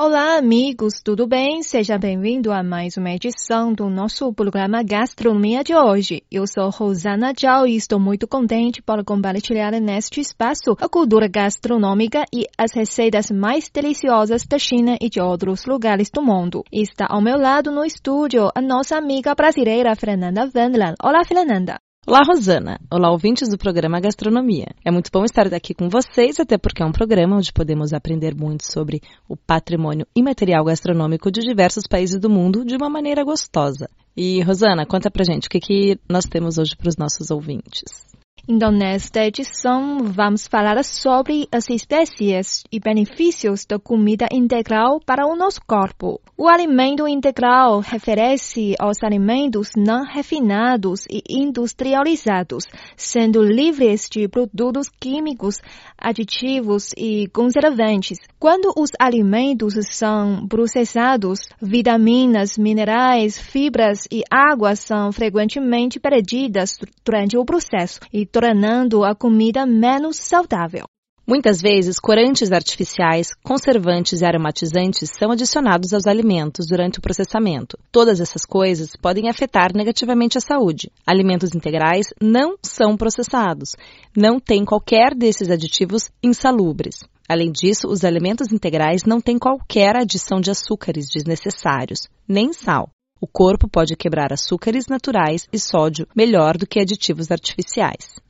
Olá, amigos, tudo bem? Seja bem-vindo a mais uma edição do nosso programa Gastronomia de hoje. Eu sou Rosana Zhao e estou muito contente por compartilhar neste espaço a cultura gastronômica e as receitas mais deliciosas da China e de outros lugares do mundo. Está ao meu lado no estúdio a nossa amiga brasileira Fernanda Wendland. Olá, Fernanda. Olá, Rosana. Olá, ouvintes do programa Gastronomia. É muito bom estar aqui com vocês, até porque é um programa onde podemos aprender muito sobre o patrimônio imaterial gastronômico de diversos países do mundo de uma maneira gostosa. E, Rosana, conta pra gente o que, que nós temos hoje para os nossos ouvintes. Então, nesta edição, vamos falar sobre as espécies e benefícios da comida integral para o nosso corpo. O alimento integral refere-se aos alimentos não refinados e industrializados, sendo livres de produtos químicos, aditivos e conservantes. Quando os alimentos são processados, vitaminas, minerais, fibras e água são frequentemente perdidas durante o processo e tornando a comida menos saudável. Muitas vezes, corantes artificiais, conservantes e aromatizantes são adicionados aos alimentos durante o processamento. Todas essas coisas podem afetar negativamente a saúde. Alimentos integrais não são processados, não têm qualquer desses aditivos insalubres. Além disso, os alimentos integrais não têm qualquer adição de açúcares desnecessários, nem sal. O corpo pode quebrar açúcares naturais e sódio melhor do que aditivos artificiais.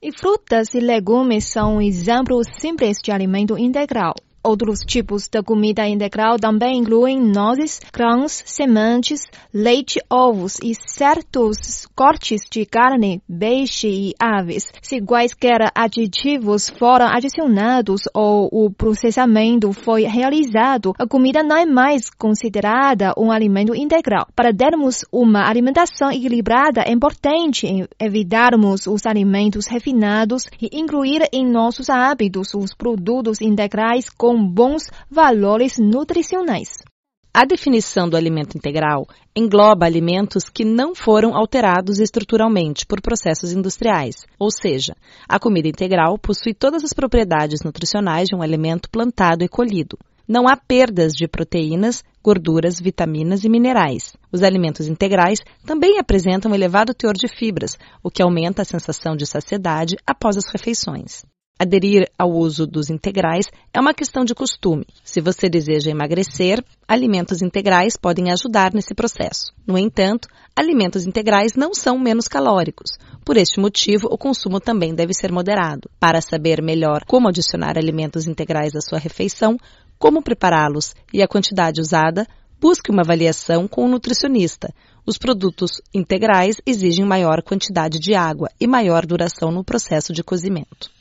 E frutas e legumes são um exemplo simples de alimento integral. Outros tipos de comida integral também incluem nozes, grãos, sementes, leite, ovos e certos cortes de carne, peixe e aves. Se quaisquer aditivos foram adicionados ou o processamento foi realizado, a comida não é mais considerada um alimento integral. Para termos uma alimentação equilibrada, é importante evitarmos os alimentos refinados e incluir em nossos hábitos os produtos integrais com com bons valores nutricionais. A definição do alimento integral engloba alimentos que não foram alterados estruturalmente por processos industriais, ou seja, a comida integral possui todas as propriedades nutricionais de um alimento plantado e colhido. Não há perdas de proteínas, gorduras, vitaminas e minerais. Os alimentos integrais também apresentam um elevado teor de fibras, o que aumenta a sensação de saciedade após as refeições. Aderir ao uso dos integrais é uma questão de costume. Se você deseja emagrecer, alimentos integrais podem ajudar nesse processo. No entanto, alimentos integrais não são menos calóricos. Por este motivo, o consumo também deve ser moderado. Para saber melhor como adicionar alimentos integrais à sua refeição, como prepará-los e a quantidade usada, busque uma avaliação com um nutricionista. Os produtos integrais exigem maior quantidade de água e maior duração no processo de cozimento.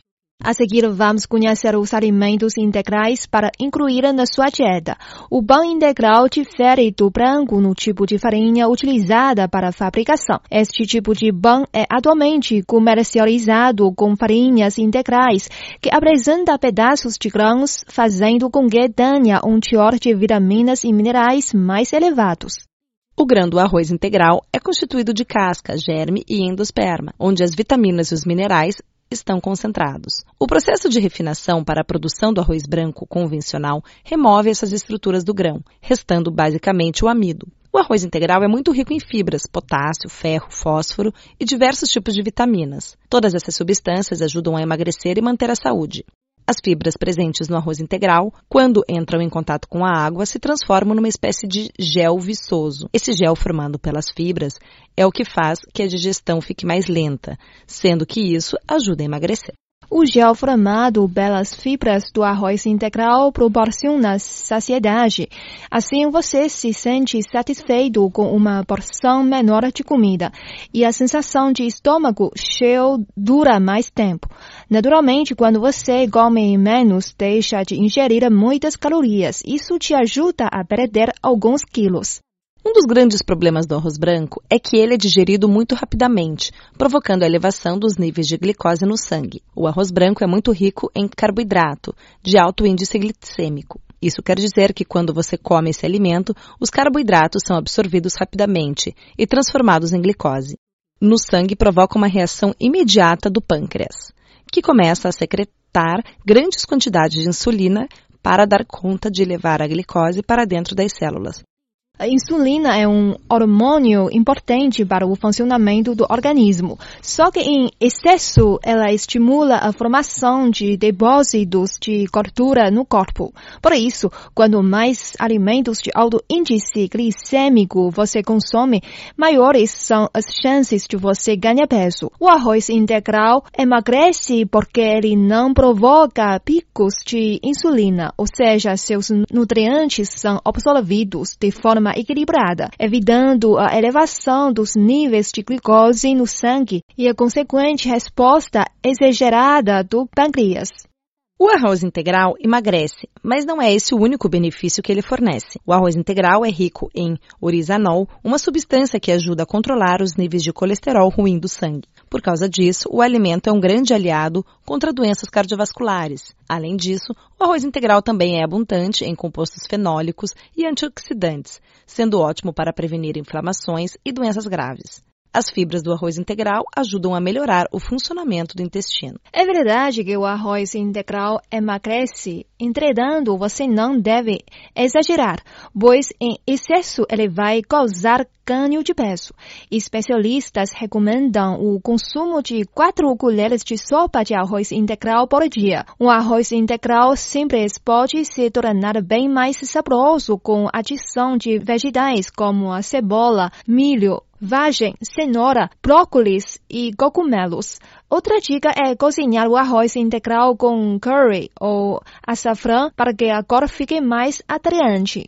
A seguir, vamos conhecer os alimentos integrais para incluir na sua dieta. O pão integral difere do branco no tipo de farinha utilizada para a fabricação. Este tipo de pão é atualmente comercializado com farinhas integrais, que apresenta pedaços de grãos, fazendo com que tenha um teor de vitaminas e minerais mais elevados. O grão do arroz integral é constituído de casca, germe e endosperma, onde as vitaminas e os minerais estão concentrados. O processo de refinação para a produção do arroz branco convencional remove essas estruturas do grão, restando basicamente o amido. O arroz integral é muito rico em fibras, potássio, ferro, fósforo e diversos tipos de vitaminas. Todas essas substâncias ajudam a emagrecer e manter a saúde. As fibras presentes no arroz integral, quando entram em contato com a água, se transformam numa espécie de gel viçoso. Esse gel formado pelas fibras é o que faz que a digestão fique mais lenta, sendo que isso ajuda a emagrecer. O gel formado pelas fibras do arroz integral proporciona saciedade. Assim, você se sente satisfeito com uma porção menor de comida e a sensação de estômago cheio dura mais tempo. Naturalmente, quando você come menos, deixa de ingerir muitas calorias. Isso te ajuda a perder alguns quilos. Um dos grandes problemas do arroz branco é que ele é digerido muito rapidamente, provocando a elevação dos níveis de glicose no sangue. O arroz branco é muito rico em carboidrato, de alto índice glicêmico. Isso quer dizer que quando você come esse alimento, os carboidratos são absorvidos rapidamente e transformados em glicose. no sangue provoca uma reação imediata do pâncreas, que começa a secretar grandes quantidades de insulina para dar conta de levar a glicose para dentro das células. A insulina é um hormônio importante para o funcionamento do organismo. Só que em excesso, ela estimula a formação de depósitos de gordura no corpo. Por isso, quando mais alimentos de alto índice glicêmico você consome, maiores são as chances de você ganhar peso. O arroz integral emagrece porque ele não provoca picos de insulina, ou seja, seus nutrientes são absorvidos de forma forma equilibrada, evitando a elevação dos níveis de glicose no sangue e a consequente resposta exagerada do pâncreas. O arroz integral emagrece, mas não é esse o único benefício que ele fornece. O arroz integral é rico em orizanol, uma substância que ajuda a controlar os níveis de colesterol ruim do sangue. Por causa disso, o alimento é um grande aliado contra doenças cardiovasculares. Além disso, o arroz integral também é abundante em compostos fenólicos e antioxidantes, sendo ótimo para prevenir inflamações e doenças graves. As fibras do arroz integral ajudam a melhorar o funcionamento do intestino. É verdade que o arroz integral emagrece, entretanto, você não deve exagerar, pois em excesso ele vai causar ganho de peso. Especialistas recomendam o consumo de 4 colheres de sopa de arroz integral por dia. Um arroz integral simples pode se tornar bem mais saboroso com adição de vegetais como a cebola, milho, vagem, cenoura, brócolis e cogumelos. Outra dica é cozinhar o arroz integral com curry ou açafrão para que a cor fique mais atraente.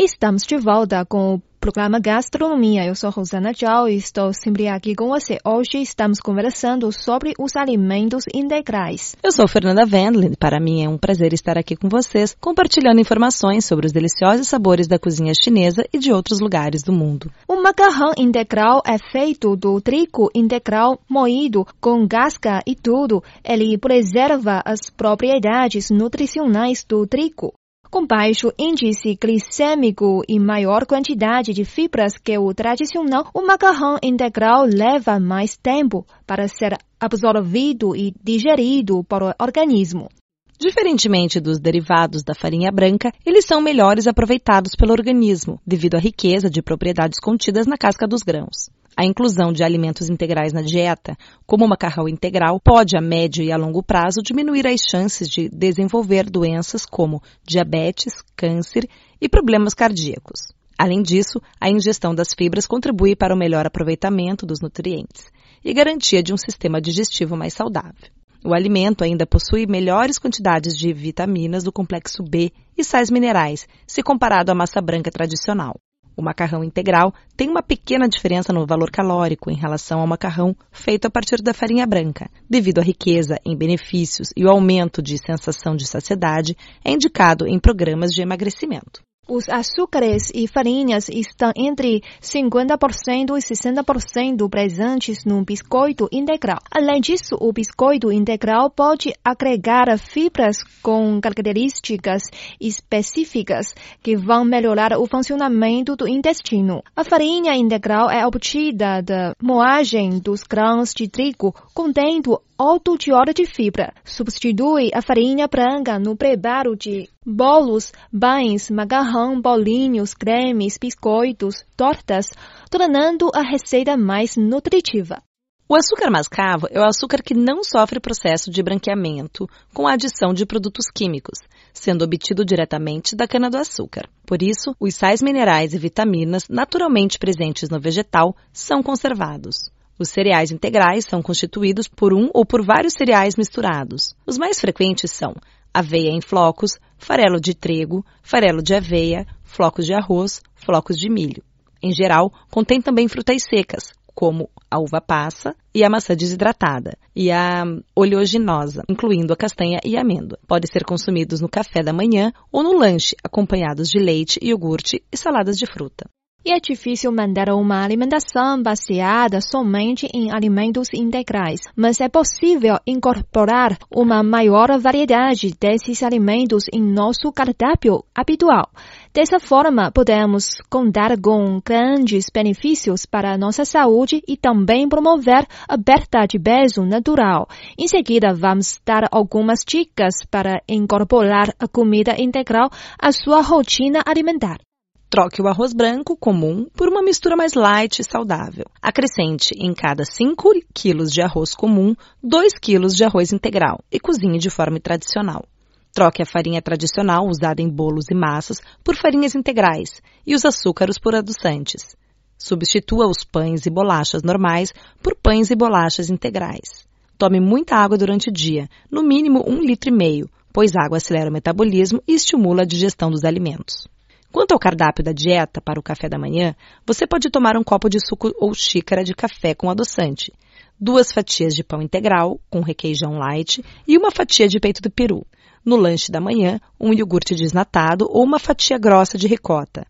Estamos de volta com o programa Gastronomia. Eu sou Rosana Zhao e estou sempre aqui com você. Hoje estamos conversando sobre os alimentos integrais. Eu sou Fernanda Wendlin. Para mim é um prazer estar aqui com vocês, compartilhando informações sobre os deliciosos sabores da cozinha chinesa e de outros lugares do mundo. O macarrão integral é feito do trigo integral moído com casca e tudo. Ele preserva as propriedades nutricionais do trigo. Com baixo índice glicêmico e maior quantidade de fibras que o tradicional, o macarrão integral leva mais tempo para ser absorvido e digerido por o organismo. Diferentemente dos derivados da farinha branca, eles são melhores aproveitados pelo organismo, devido à riqueza de propriedades contidas na casca dos grãos. A inclusão de alimentos integrais na dieta, como o macarrão integral, pode a médio e a longo prazo diminuir as chances de desenvolver doenças como diabetes, câncer e problemas cardíacos. Além disso, a ingestão das fibras contribui para o melhor aproveitamento dos nutrientes e garantia de um sistema digestivo mais saudável. O alimento ainda possui melhores quantidades de vitaminas do complexo B e sais minerais, se comparado à massa branca tradicional. O macarrão integral tem uma pequena diferença no valor calórico em relação ao macarrão feito a partir da farinha branca. Devido à riqueza em benefícios e o aumento de sensação de saciedade, é indicado em programas de emagrecimento. Os açúcares e farinhas estão entre 50% e 60% presentes no biscoito integral. Além disso, o biscoito integral pode agregar fibras com características específicas que vão melhorar o funcionamento do intestino. A farinha integral é obtida da moagem dos grãos de trigo, contendo alto teor de fibra. Substitui a farinha branca no preparo de bolos, pães, macarrão, bolinhos, cremes, biscoitos, tortas, tornando a receita mais nutritiva. O açúcar mascavo é o açúcar que não sofre processo de branqueamento com a adição de produtos químicos, sendo obtido diretamente da cana-do-açúcar. Por isso, os sais minerais e vitaminas naturalmente presentes no vegetal são conservados. Os cereais integrais são constituídos por um ou por vários cereais misturados. Os mais frequentes são aveia em flocos, farelo de trigo, farelo de aveia, flocos de arroz, flocos de milho. Em geral, contém também frutas secas, como a uva passa e a maçã desidratada, e a oleaginosa, incluindo a castanha e a amêndoa. Podem ser consumidos no café da manhã ou no lanche, acompanhados de leite, iogurte e saladas de fruta. E é difícil manter uma alimentação baseada somente em alimentos integrais, mas é possível incorporar uma maior variedade desses alimentos em nosso cardápio habitual. Dessa forma, podemos contar com grandes benefícios para a nossa saúde e também promover a perda de peso natural. Em seguida, vamos dar algumas dicas para incorporar a comida integral à sua rotina alimentar. Troque o arroz branco comum por uma mistura mais light e saudável. Acrescente em cada 5 kg de arroz comum 2 kg de arroz integral e cozinhe de forma tradicional. Troque a farinha tradicional usada em bolos e massas por farinhas integrais e os açúcares por adoçantes. Substitua os pães e bolachas normais por pães e bolachas integrais. Tome muita água durante o dia, no mínimo um litro e meio, pois a água acelera o metabolismo e estimula a digestão dos alimentos. Quanto ao cardápio da dieta para o café da manhã, você pode tomar um copo de suco ou xícara de café com adoçante, duas fatias de pão integral com requeijão light e uma fatia de peito do peru. No lanche da manhã, um iogurte desnatado ou uma fatia grossa de ricota.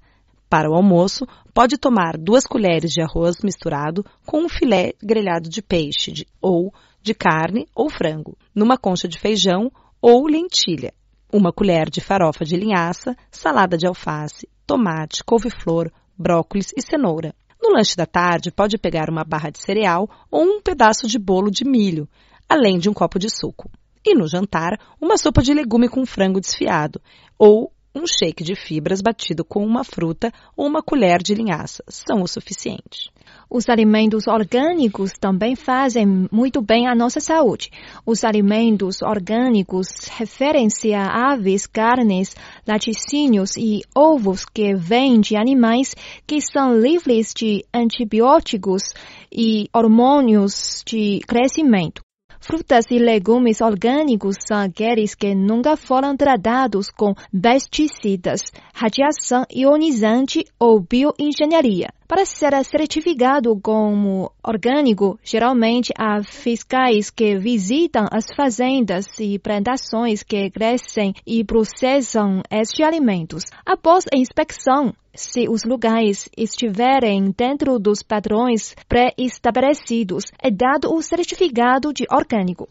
Para o almoço, pode tomar duas colheres de arroz misturado com um filé grelhado de peixe de, ou de carne ou frango, numa concha de feijão ou lentilha uma colher de farofa de linhaça, salada de alface, tomate, couve-flor, brócolis e cenoura. No lanche da tarde, pode pegar uma barra de cereal ou um pedaço de bolo de milho, além de um copo de suco. E no jantar, uma sopa de legume com frango desfiado ou um shake de fibras batido com uma fruta ou uma colher de linhaça são o suficiente. Os alimentos orgânicos também fazem muito bem à nossa saúde. Os alimentos orgânicos referem-se a aves, carnes, laticínios e ovos que vêm de animais que são livres de antibióticos e hormônios de crescimento. Frutas e legumes orgânicos são aqueles que nunca foram tratados com pesticidas, radiação ionizante ou bioengenharia. Para ser certificado como orgânico, geralmente há fiscais que visitam as fazendas e plantações que crescem e processam estes alimentos. Após a inspeção, se os lugares estiverem dentro dos padrões pré-estabelecidos, é dado o certificado de orgânico.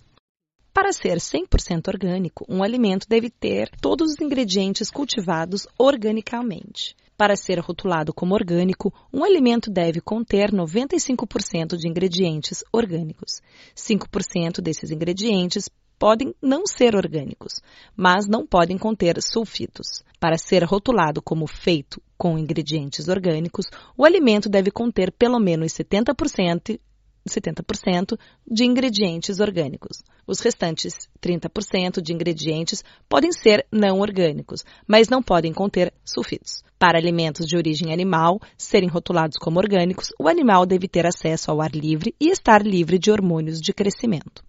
Para ser 100% orgânico, um alimento deve ter todos os ingredientes cultivados organicamente. Para ser rotulado como orgânico, um alimento deve conter 95% de ingredientes orgânicos. 5% desses ingredientes podem não ser orgânicos, mas não podem conter sulfitos. Para ser rotulado como feito com ingredientes orgânicos, o alimento deve conter pelo menos 70%, 70% de ingredientes orgânicos. Os restantes 30% de ingredientes podem ser não orgânicos, mas não podem conter sulfitos. Para alimentos de origem animal serem rotulados como orgânicos, o animal deve ter acesso ao ar livre e estar livre de hormônios de crescimento.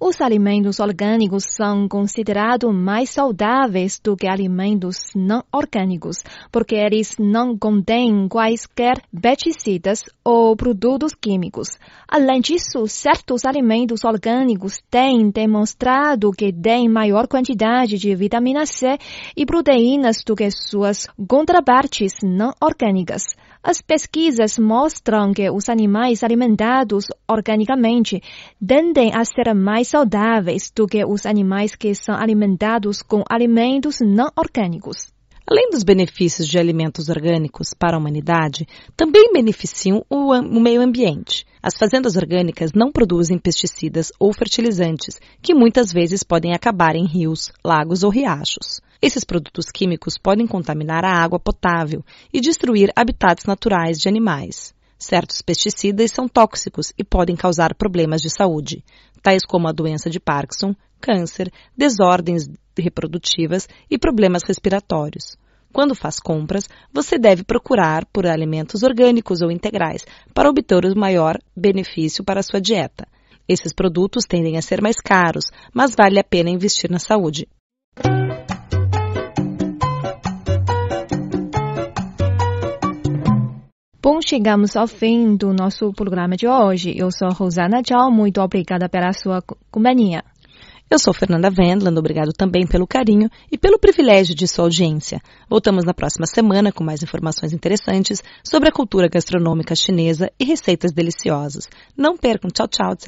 Os alimentos orgânicos são considerados mais saudáveis do que alimentos não orgânicos, porque eles não contêm quaisquer pesticidas ou produtos químicos. Além disso, certos alimentos orgânicos têm demonstrado que têm maior quantidade de vitamina C e proteínas do que suas contrapartes não orgânicas. As pesquisas mostram que os animais alimentados organicamente tendem a ser mais saudáveis do que os animais que são alimentados com alimentos não orgânicos. Além dos benefícios de alimentos orgânicos para a humanidade, também beneficiam o, o, meio ambiente. As fazendas orgânicas não produzem pesticidas ou fertilizantes, que muitas vezes podem acabar em rios, lagos ou riachos. Esses produtos químicos podem contaminar a água potável e destruir habitats naturais de animais. Certos pesticidas são tóxicos e podem causar problemas de saúde, tais como a doença de Parkinson, câncer, desordens reprodutivas e problemas respiratórios. Quando faz compras, você deve procurar por alimentos orgânicos ou integrais para obter o maior benefício para a sua dieta. Esses produtos tendem a ser mais caros, mas vale a pena investir na saúde. Bom, chegamos ao fim do nosso programa de hoje. Eu sou Rosana Tchau, muito obrigada pela sua companhia. Eu sou Fernanda Wendland, obrigado também pelo carinho e pelo privilégio de sua audiência. Voltamos na próxima semana com mais informações interessantes sobre a cultura gastronômica chinesa e receitas deliciosas. Não percam, tchau, tchau, de